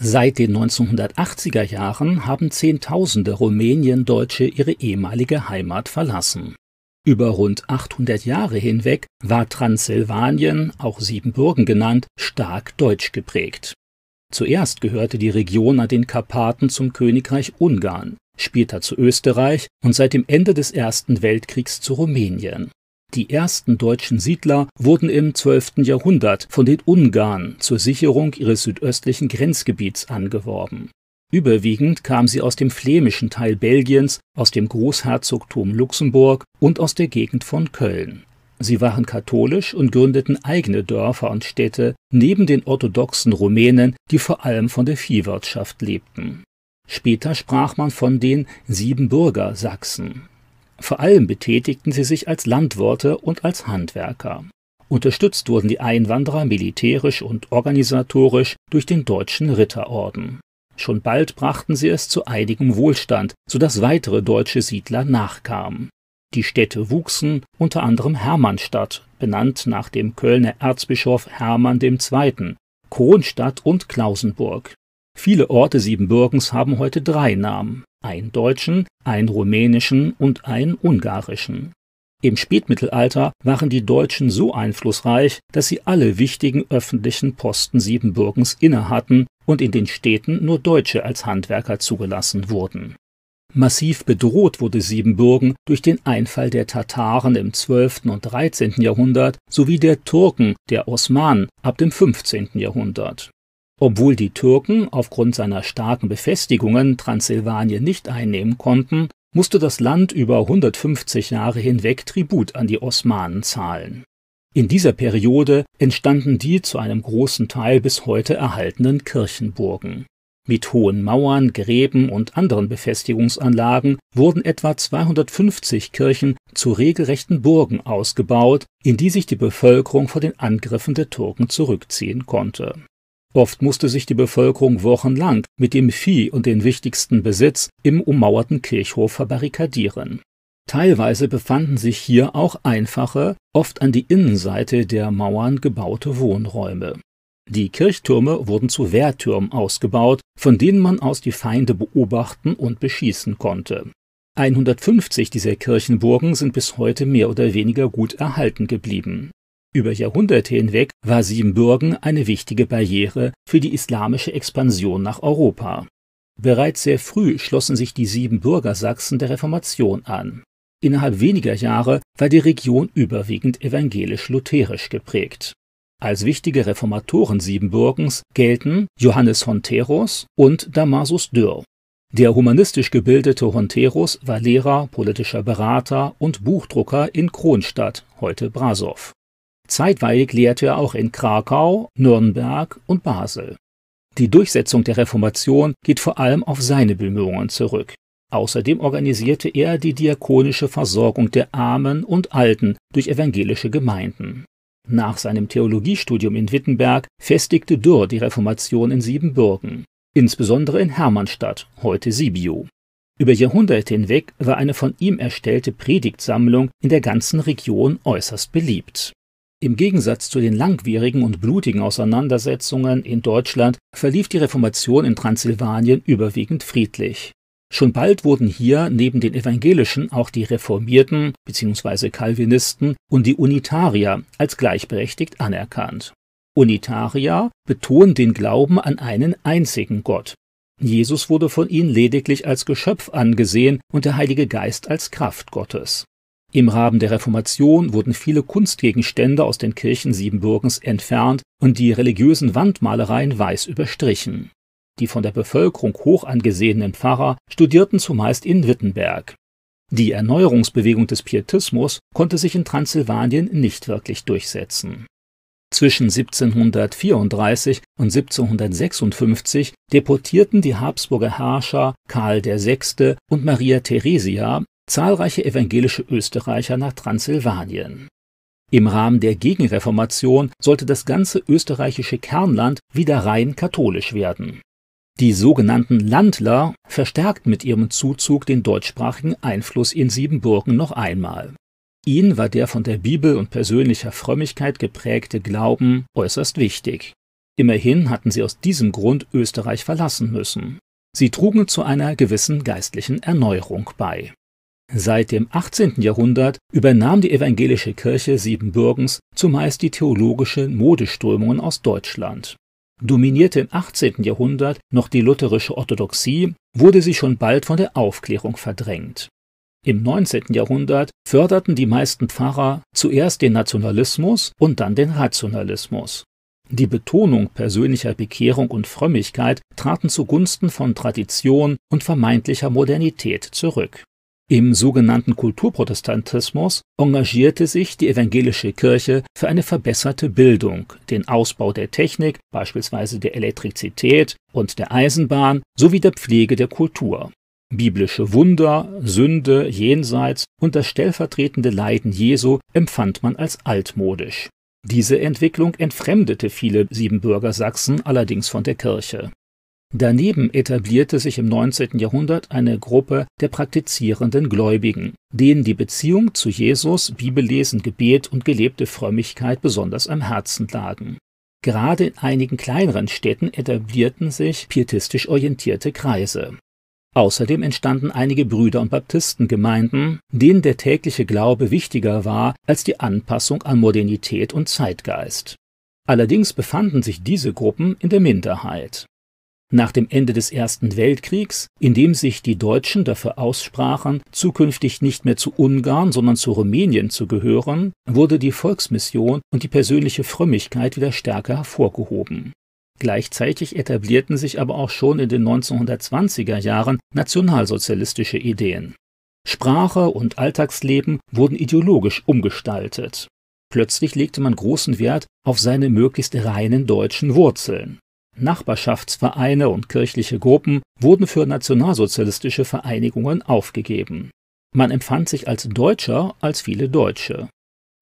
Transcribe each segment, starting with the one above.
Seit den 1980er Jahren haben Zehntausende Rumäniendeutsche ihre ehemalige Heimat verlassen. Über rund 800 Jahre hinweg war Transsilvanien, auch Siebenbürgen genannt, stark deutsch geprägt. Zuerst gehörte die Region an den Karpaten zum Königreich Ungarn, später zu Österreich und seit dem Ende des Ersten Weltkriegs zu Rumänien. Die ersten deutschen Siedler wurden im 12. Jahrhundert von den Ungarn zur Sicherung ihres südöstlichen Grenzgebiets angeworben. Überwiegend kamen sie aus dem flämischen Teil Belgiens, aus dem Großherzogtum Luxemburg und aus der Gegend von Köln. Sie waren katholisch und gründeten eigene Dörfer und Städte neben den orthodoxen Rumänen, die vor allem von der Viehwirtschaft lebten. Später sprach man von den Siebenbürger Sachsen. Vor allem betätigten sie sich als Landwirte und als Handwerker. Unterstützt wurden die Einwanderer militärisch und organisatorisch durch den deutschen Ritterorden. Schon bald brachten sie es zu einigem Wohlstand, so dass weitere deutsche Siedler nachkamen. Die Städte wuchsen, unter anderem Hermannstadt, benannt nach dem Kölner Erzbischof Hermann II., Kronstadt und Klausenburg. Viele Orte Siebenbürgens haben heute drei Namen, einen deutschen, einen rumänischen und einen ungarischen. Im Spätmittelalter waren die Deutschen so einflussreich, dass sie alle wichtigen öffentlichen Posten Siebenbürgens innehatten und in den Städten nur Deutsche als Handwerker zugelassen wurden. Massiv bedroht wurde Siebenbürgen durch den Einfall der Tataren im 12. und 13. Jahrhundert sowie der Turken, der Osmanen, ab dem 15. Jahrhundert. Obwohl die Türken aufgrund seiner starken Befestigungen Transsilvanien nicht einnehmen konnten, musste das Land über 150 Jahre hinweg Tribut an die Osmanen zahlen. In dieser Periode entstanden die zu einem großen Teil bis heute erhaltenen Kirchenburgen. Mit hohen Mauern, Gräben und anderen Befestigungsanlagen wurden etwa 250 Kirchen zu regelrechten Burgen ausgebaut, in die sich die Bevölkerung vor den Angriffen der Türken zurückziehen konnte Oft musste sich die Bevölkerung wochenlang mit dem Vieh und den wichtigsten Besitz im ummauerten Kirchhof verbarrikadieren. Teilweise befanden sich hier auch einfache, oft an die Innenseite der Mauern gebaute Wohnräume. Die Kirchtürme wurden zu Wehrtürmen ausgebaut, von denen man aus die Feinde beobachten und beschießen konnte. 150 dieser Kirchenburgen sind bis heute mehr oder weniger gut erhalten geblieben. Über Jahrhunderte hinweg war Siebenbürgen eine wichtige Barriere für die islamische Expansion nach Europa. Bereits sehr früh schlossen sich die Siebenbürger Sachsen der Reformation an. Innerhalb weniger Jahre war die Region überwiegend evangelisch-lutherisch geprägt. Als wichtige Reformatoren Siebenbürgens gelten Johannes Honterus und Damasus Dürr. Der humanistisch gebildete Honterus war Lehrer, politischer Berater und Buchdrucker in Kronstadt, heute Brasow. Zeitweilig lehrte er auch in Krakau, Nürnberg und Basel. Die Durchsetzung der Reformation geht vor allem auf seine Bemühungen zurück. Außerdem organisierte er die diakonische Versorgung der Armen und Alten durch evangelische Gemeinden. Nach seinem Theologiestudium in Wittenberg festigte Dürr die Reformation in Siebenbürgen, insbesondere in Hermannstadt, heute Sibiu. Über Jahrhunderte hinweg war eine von ihm erstellte Predigtsammlung in der ganzen Region äußerst beliebt. Im Gegensatz zu den langwierigen und blutigen Auseinandersetzungen in Deutschland verlief die Reformation in Transsilvanien überwiegend friedlich. Schon bald wurden hier neben den Evangelischen auch die Reformierten bzw. Calvinisten und die Unitarier als gleichberechtigt anerkannt. Unitarier betonen den Glauben an einen einzigen Gott. Jesus wurde von ihnen lediglich als Geschöpf angesehen und der Heilige Geist als Kraft Gottes. Im Rahmen der Reformation wurden viele Kunstgegenstände aus den Kirchen Siebenbürgens entfernt und die religiösen Wandmalereien weiß überstrichen. Die von der Bevölkerung hoch angesehenen Pfarrer studierten zumeist in Wittenberg. Die Erneuerungsbewegung des Pietismus konnte sich in Transsilvanien nicht wirklich durchsetzen. Zwischen 1734 und 1756 deportierten die Habsburger Herrscher Karl VI. und Maria Theresia zahlreiche evangelische Österreicher nach Transsilvanien. Im Rahmen der Gegenreformation sollte das ganze österreichische Kernland wieder rein katholisch werden. Die sogenannten Landler verstärkten mit ihrem Zuzug den deutschsprachigen Einfluss in Siebenbürgen noch einmal. Ihnen war der von der Bibel und persönlicher Frömmigkeit geprägte Glauben äußerst wichtig. Immerhin hatten sie aus diesem Grund Österreich verlassen müssen. Sie trugen zu einer gewissen geistlichen Erneuerung bei. Seit dem 18. Jahrhundert übernahm die evangelische Kirche Siebenbürgens zumeist die theologischen Modeströmungen aus Deutschland. Dominierte im 18. Jahrhundert noch die lutherische Orthodoxie, wurde sie schon bald von der Aufklärung verdrängt. Im 19. Jahrhundert förderten die meisten Pfarrer zuerst den Nationalismus und dann den Rationalismus. Die Betonung persönlicher Bekehrung und Frömmigkeit traten zugunsten von Tradition und vermeintlicher Modernität zurück. Im sogenannten Kulturprotestantismus engagierte sich die evangelische Kirche für eine verbesserte Bildung, den Ausbau der Technik, beispielsweise der Elektrizität und der Eisenbahn, sowie der Pflege der Kultur. Biblische Wunder, Sünde, Jenseits und das stellvertretende Leiden Jesu empfand man als altmodisch. Diese Entwicklung entfremdete viele Siebenbürger Sachsen allerdings von der Kirche. Daneben etablierte sich im 19. Jahrhundert eine Gruppe der praktizierenden Gläubigen, denen die Beziehung zu Jesus, Bibellesen, Gebet und gelebte Frömmigkeit besonders am Herzen lagen. Gerade in einigen kleineren Städten etablierten sich pietistisch orientierte Kreise. Außerdem entstanden einige Brüder- und Baptistengemeinden, denen der tägliche Glaube wichtiger war als die Anpassung an Modernität und Zeitgeist. Allerdings befanden sich diese Gruppen in der Minderheit. Nach dem Ende des Ersten Weltkriegs, in dem sich die Deutschen dafür aussprachen, zukünftig nicht mehr zu Ungarn, sondern zu Rumänien zu gehören, wurde die Volksmission und die persönliche Frömmigkeit wieder stärker hervorgehoben. Gleichzeitig etablierten sich aber auch schon in den 1920er Jahren nationalsozialistische Ideen. Sprache und Alltagsleben wurden ideologisch umgestaltet. Plötzlich legte man großen Wert auf seine möglichst reinen deutschen Wurzeln. Nachbarschaftsvereine und kirchliche Gruppen wurden für nationalsozialistische Vereinigungen aufgegeben. Man empfand sich als Deutscher als viele Deutsche.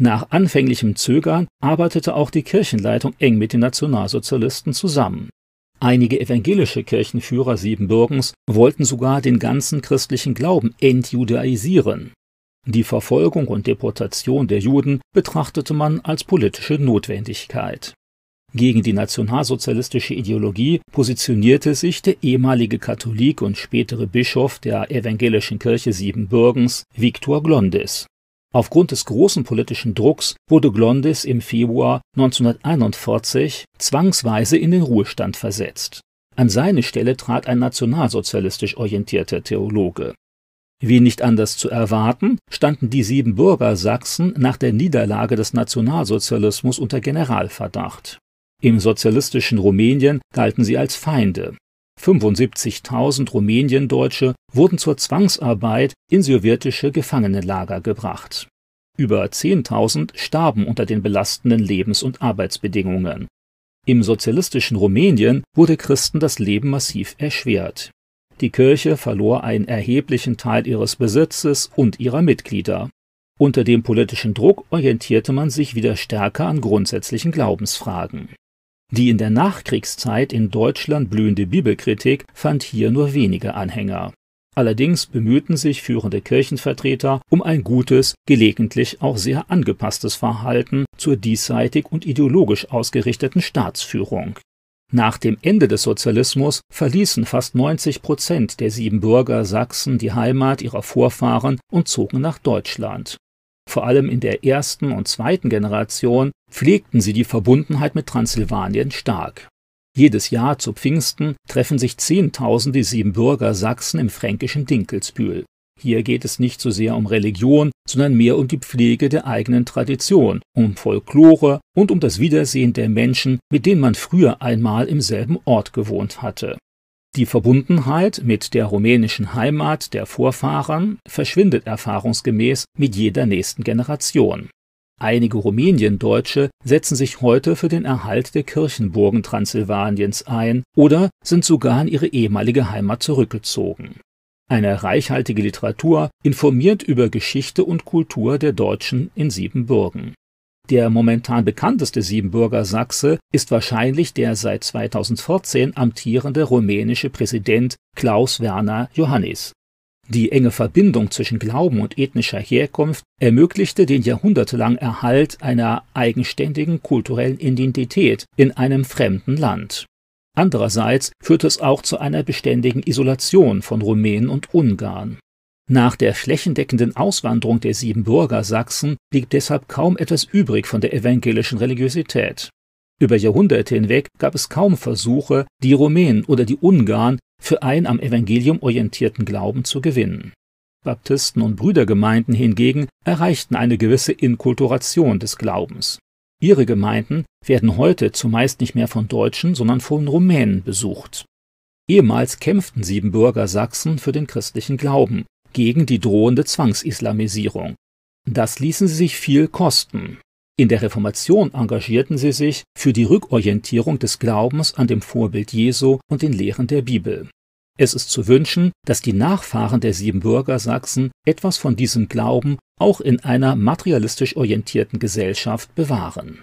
Nach anfänglichem Zögern arbeitete auch die Kirchenleitung eng mit den Nationalsozialisten zusammen. Einige evangelische Kirchenführer Siebenbürgens wollten sogar den ganzen christlichen Glauben entjudaisieren. Die Verfolgung und Deportation der Juden betrachtete man als politische Notwendigkeit. Gegen die nationalsozialistische Ideologie positionierte sich der ehemalige Katholik und spätere Bischof der evangelischen Kirche Siebenbürgens, Viktor Glondis. Aufgrund des großen politischen Drucks wurde Glondis im Februar 1941 zwangsweise in den Ruhestand versetzt. An seine Stelle trat ein nationalsozialistisch orientierter Theologe. Wie nicht anders zu erwarten, standen die Siebenbürger Sachsen nach der Niederlage des Nationalsozialismus unter Generalverdacht. Im sozialistischen Rumänien galten sie als Feinde. 75.000 Rumäniendeutsche wurden zur Zwangsarbeit in sowjetische Gefangenenlager gebracht. Über 10.000 starben unter den belastenden Lebens- und Arbeitsbedingungen. Im sozialistischen Rumänien wurde Christen das Leben massiv erschwert. Die Kirche verlor einen erheblichen Teil ihres Besitzes und ihrer Mitglieder. Unter dem politischen Druck orientierte man sich wieder stärker an grundsätzlichen Glaubensfragen. Die in der Nachkriegszeit in Deutschland blühende Bibelkritik fand hier nur wenige Anhänger. Allerdings bemühten sich führende Kirchenvertreter um ein gutes, gelegentlich auch sehr angepasstes Verhalten zur diesseitig und ideologisch ausgerichteten Staatsführung. Nach dem Ende des Sozialismus verließen fast 90 Prozent der Siebenbürger Sachsen die Heimat ihrer Vorfahren und zogen nach Deutschland. Vor allem in der ersten und zweiten Generation pflegten sie die Verbundenheit mit Transsilvanien stark. Jedes Jahr zu Pfingsten treffen sich Zehntausende Siebenbürger Sachsen im fränkischen Dinkelsbühl. Hier geht es nicht so sehr um Religion, sondern mehr um die Pflege der eigenen Tradition, um Folklore und um das Wiedersehen der Menschen, mit denen man früher einmal im selben Ort gewohnt hatte. Die Verbundenheit mit der rumänischen Heimat der Vorfahren verschwindet erfahrungsgemäß mit jeder nächsten Generation. Einige Rumäniendeutsche setzen sich heute für den Erhalt der Kirchenburgen Transsilvaniens ein oder sind sogar in ihre ehemalige Heimat zurückgezogen. Eine reichhaltige Literatur informiert über Geschichte und Kultur der Deutschen in Siebenbürgen. Der momentan bekannteste Siebenbürger Sachse ist wahrscheinlich der seit 2014 amtierende rumänische Präsident Klaus Werner Iohannis. Die enge Verbindung zwischen Glauben und ethnischer Herkunft ermöglichte den jahrhundertelangen Erhalt einer eigenständigen kulturellen Identität in einem fremden Land. Andererseits führte es auch zu einer beständigen Isolation von Rumänen und Ungarn. Nach der flächendeckenden Auswanderung der Siebenbürger Sachsen blieb deshalb kaum etwas übrig von der evangelischen Religiosität. Über Jahrhunderte hinweg gab es kaum Versuche, die Rumänen oder die Ungarn für einen am Evangelium orientierten Glauben zu gewinnen. Baptisten und Brüdergemeinden hingegen erreichten eine gewisse Inkulturation des Glaubens. Ihre Gemeinden werden heute zumeist nicht mehr von Deutschen, sondern von Rumänen besucht. Ehemals kämpften Siebenbürger Sachsen für den christlichen Glauben, gegen die drohende Zwangsislamisierung. Das ließen sie sich viel kosten. In der Reformation engagierten sie sich für die Rückorientierung des Glaubens an dem Vorbild Jesu und den Lehren der Bibel. Es ist zu wünschen, dass die Nachfahren der Siebenbürger Sachsen etwas von diesem Glauben auch in einer materialistisch orientierten Gesellschaft bewahren